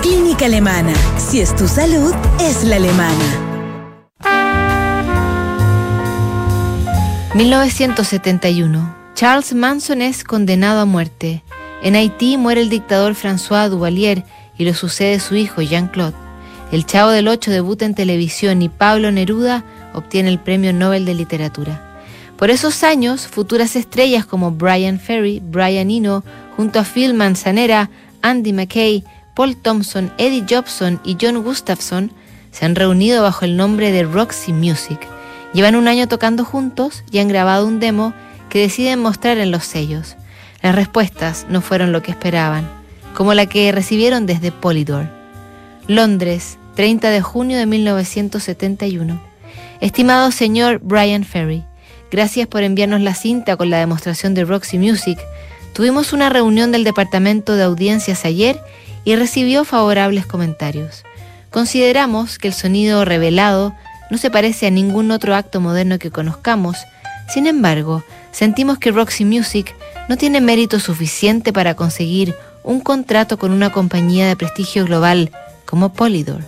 Clínica Alemana. Si es tu salud, es la alemana. 1971. Charles Manson es condenado a muerte. En Haití muere el dictador François Duvalier y lo sucede su hijo Jean-Claude. El Chavo del Ocho debuta en televisión y Pablo Neruda obtiene el Premio Nobel de Literatura. Por esos años, futuras estrellas como Brian Ferry, Brian Eno, junto a Phil Manzanera, Andy McKay, Paul Thompson, Eddie Jobson y John Gustafson se han reunido bajo el nombre de Roxy Music Llevan un año tocando juntos y han grabado un demo que deciden mostrar en los sellos. Las respuestas no fueron lo que esperaban, como la que recibieron desde Polydor. Londres, 30 de junio de 1971. Estimado señor Brian Ferry, gracias por enviarnos la cinta con la demostración de Roxy Music. Tuvimos una reunión del departamento de audiencias ayer y recibió favorables comentarios. Consideramos que el sonido revelado no se parece a ningún otro acto moderno que conozcamos. Sin embargo, sentimos que Roxy Music no tiene mérito suficiente para conseguir un contrato con una compañía de prestigio global como Polydor.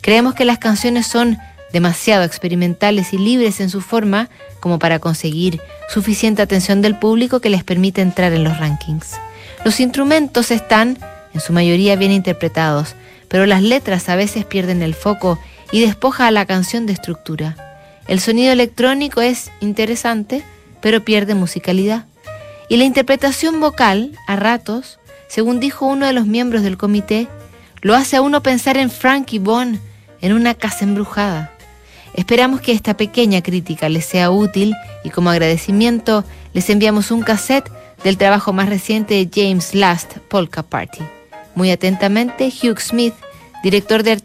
Creemos que las canciones son demasiado experimentales y libres en su forma como para conseguir suficiente atención del público que les permite entrar en los rankings. Los instrumentos están, en su mayoría, bien interpretados, pero las letras a veces pierden el foco y despoja a la canción de estructura. El sonido electrónico es interesante, pero pierde musicalidad. Y la interpretación vocal, a ratos, según dijo uno de los miembros del comité, lo hace a uno pensar en Frankie Bond en una casa embrujada. Esperamos que esta pequeña crítica les sea útil y como agradecimiento les enviamos un cassette del trabajo más reciente de James Last, Polka Party. Muy atentamente, Hugh Smith, director de